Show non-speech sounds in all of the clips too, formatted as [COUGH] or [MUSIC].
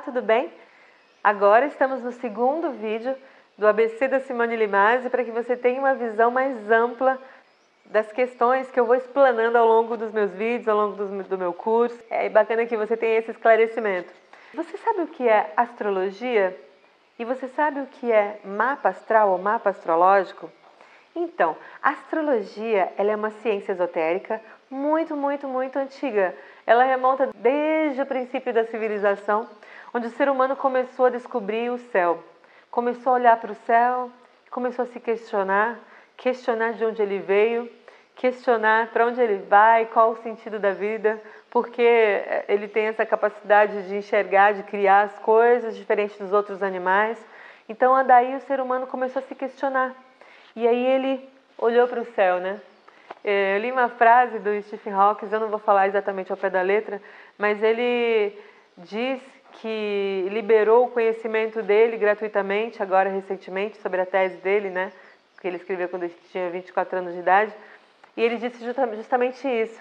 tudo bem? Agora estamos no segundo vídeo do ABC da Simone Limazzi para que você tenha uma visão mais ampla das questões que eu vou explanando ao longo dos meus vídeos, ao longo do, meu curso. É bacana que você tenha esse esclarecimento. Você sabe o que é astrologia? E você sabe o que é mapa astral ou mapa astrológico? Então, a astrologia ela é uma ciência esotérica muito, muito, muito antiga. Ela remonta desde o princípio da civilização, onde o ser humano começou a descobrir o céu. Começou a olhar para o céu, começou a se questionar, questionar de onde ele veio, questionar para onde ele vai, qual o sentido da vida, porque ele tem essa capacidade de enxergar, de criar as coisas diferente dos outros animais. Então, daí o ser humano começou a se questionar. E aí ele olhou para o céu, né? É, eu li uma frase do Stephen Hawking, eu não vou falar exatamente ao pé da letra, mas ele diz que liberou o conhecimento dele gratuitamente, agora recentemente, sobre a tese dele, né? Que ele escreveu quando ele tinha 24 anos de idade. E ele disse justamente isso,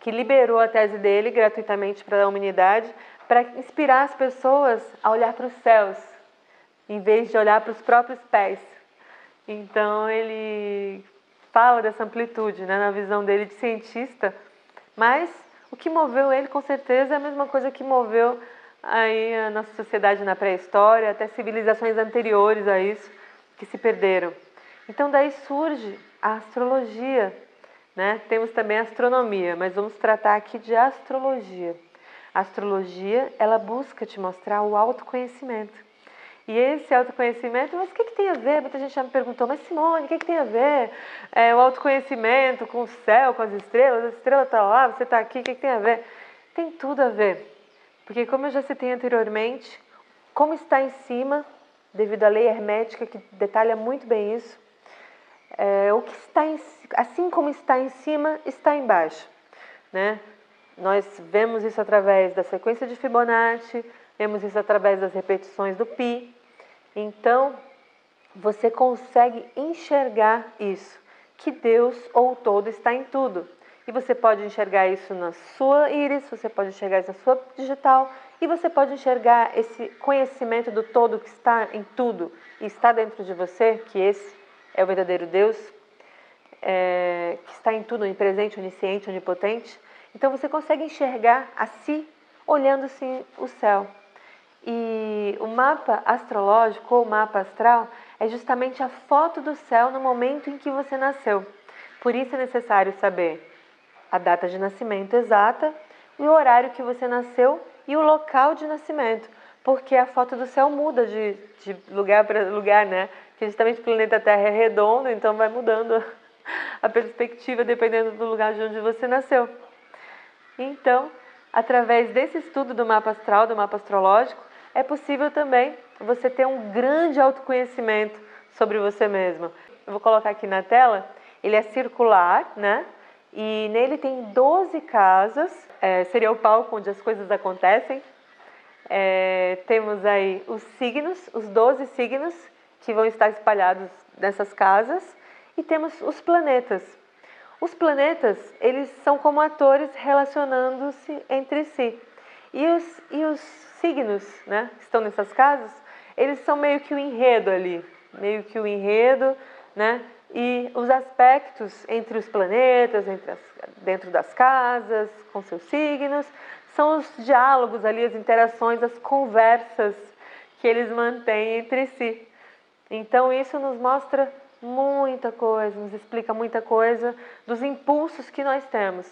que liberou a tese dele gratuitamente para a humanidade, para inspirar as pessoas a olhar para os céus, em vez de olhar para os próprios pés. Então ele fala dessa amplitude, né, na visão dele de cientista, mas o que moveu ele com certeza é a mesma coisa que moveu aí a nossa sociedade na pré-história, até civilizações anteriores a isso que se perderam. Então daí surge a astrologia, né? Temos também a astronomia, mas vamos tratar aqui de astrologia. A astrologia, ela busca te mostrar o autoconhecimento. E esse autoconhecimento, mas o que, que tem a ver? Muita gente já me perguntou, mas Simone, o que, que tem a ver é, o autoconhecimento com o céu, com as estrelas? A estrela está lá, você está aqui, o que, que tem a ver? Tem tudo a ver. Porque, como eu já citei anteriormente, como está em cima, devido à lei hermética, que detalha muito bem isso, é, o que está em, assim como está em cima, está embaixo. Né? Nós vemos isso através da sequência de Fibonacci, vemos isso através das repetições do pi, então, você consegue enxergar isso, que Deus ou todo está em tudo. E você pode enxergar isso na sua íris, você pode enxergar isso na sua digital, e você pode enxergar esse conhecimento do todo que está em tudo e está dentro de você, que esse é o verdadeiro Deus, é, que está em tudo, onipresente, onisciente, onipotente. Então você consegue enxergar a si olhando assim o céu. E o mapa astrológico ou mapa astral é justamente a foto do céu no momento em que você nasceu. Por isso é necessário saber a data de nascimento exata, o horário que você nasceu e o local de nascimento, porque a foto do céu muda de, de lugar para lugar, né? Que justamente o planeta Terra é redondo, então vai mudando [LAUGHS] a perspectiva dependendo do lugar de onde você nasceu. Então, através desse estudo do mapa astral, do mapa astrológico, é possível também você ter um grande autoconhecimento sobre você mesmo. Eu vou colocar aqui na tela, ele é circular, né? E nele tem 12 casas, é, seria o palco onde as coisas acontecem. É, temos aí os signos, os 12 signos que vão estar espalhados nessas casas, e temos os planetas. Os planetas, eles são como atores relacionando-se entre si. E os, e os signos né, que estão nessas casas, eles são meio que o enredo ali, meio que o enredo, né? E os aspectos entre os planetas, entre as, dentro das casas, com seus signos, são os diálogos ali, as interações, as conversas que eles mantêm entre si. Então isso nos mostra muita coisa, nos explica muita coisa dos impulsos que nós temos.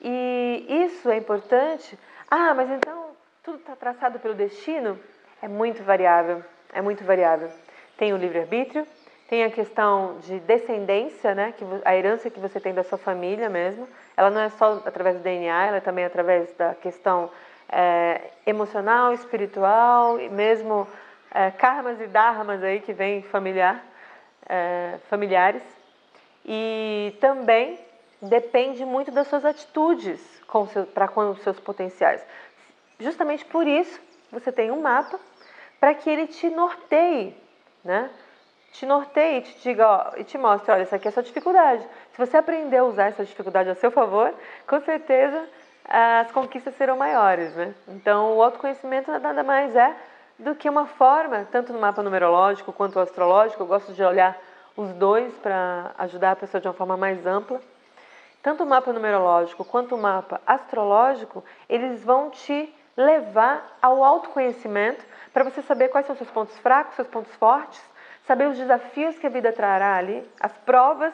E isso é importante. Ah, mas então tudo está traçado pelo destino, é muito variável, é muito variável. Tem o livre-arbítrio, tem a questão de descendência, né, que a herança que você tem da sua família mesmo. Ela não é só através do DNA, ela é também através da questão é, emocional, espiritual e mesmo é, karmas e dharmas aí que vem familiar, é, familiares. E também depende muito das suas atitudes para com os seus potenciais. Justamente por isso, você tem um mapa para que ele te norteie, né? Te norteie, te diga, ó, e te mostre, olha, essa aqui é a sua dificuldade. Se você aprender a usar essa dificuldade a seu favor, com certeza as conquistas serão maiores, né? Então, o autoconhecimento nada mais é do que uma forma, tanto no mapa numerológico quanto astrológico, eu gosto de olhar os dois para ajudar a pessoa de uma forma mais ampla. Tanto o mapa numerológico quanto o mapa astrológico, eles vão te levar ao autoconhecimento para você saber quais são seus pontos fracos, seus pontos fortes, saber os desafios que a vida trará ali, as provas.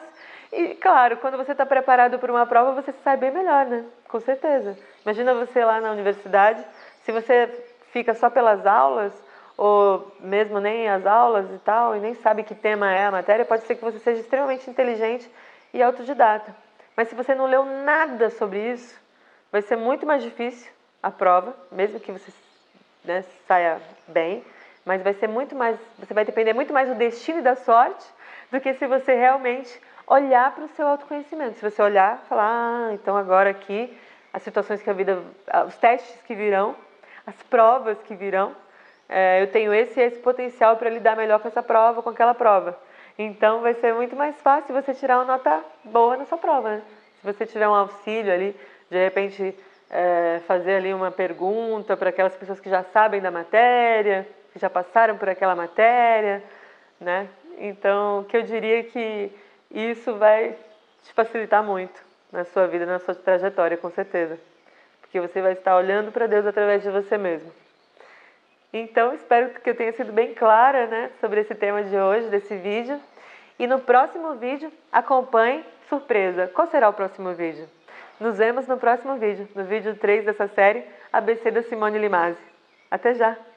E, claro, quando você está preparado para uma prova, você sai bem melhor, né? Com certeza. Imagina você lá na universidade, se você fica só pelas aulas, ou mesmo nem as aulas e tal, e nem sabe que tema é a matéria, pode ser que você seja extremamente inteligente e autodidata. Mas se você não leu nada sobre isso, vai ser muito mais difícil a prova, mesmo que você né, saia bem, mas vai ser muito mais, você vai depender muito mais do destino e da sorte do que se você realmente olhar para o seu autoconhecimento. Se você olhar, falar, ah, então agora aqui as situações que a vida, os testes que virão, as provas que virão, é, eu tenho esse esse potencial para lidar melhor com essa prova, com aquela prova. Então vai ser muito mais fácil você tirar uma nota boa na sua prova, né? Se você tiver um auxílio ali, de repente é, fazer ali uma pergunta para aquelas pessoas que já sabem da matéria, que já passaram por aquela matéria, né? Então, que eu diria que isso vai te facilitar muito na sua vida, na sua trajetória, com certeza. Porque você vai estar olhando para Deus através de você mesmo. Então, espero que eu tenha sido bem clara né, sobre esse tema de hoje, desse vídeo. E no próximo vídeo, acompanhe surpresa. Qual será o próximo vídeo? Nos vemos no próximo vídeo, no vídeo 3 dessa série, ABC da Simone Limazzi. Até já!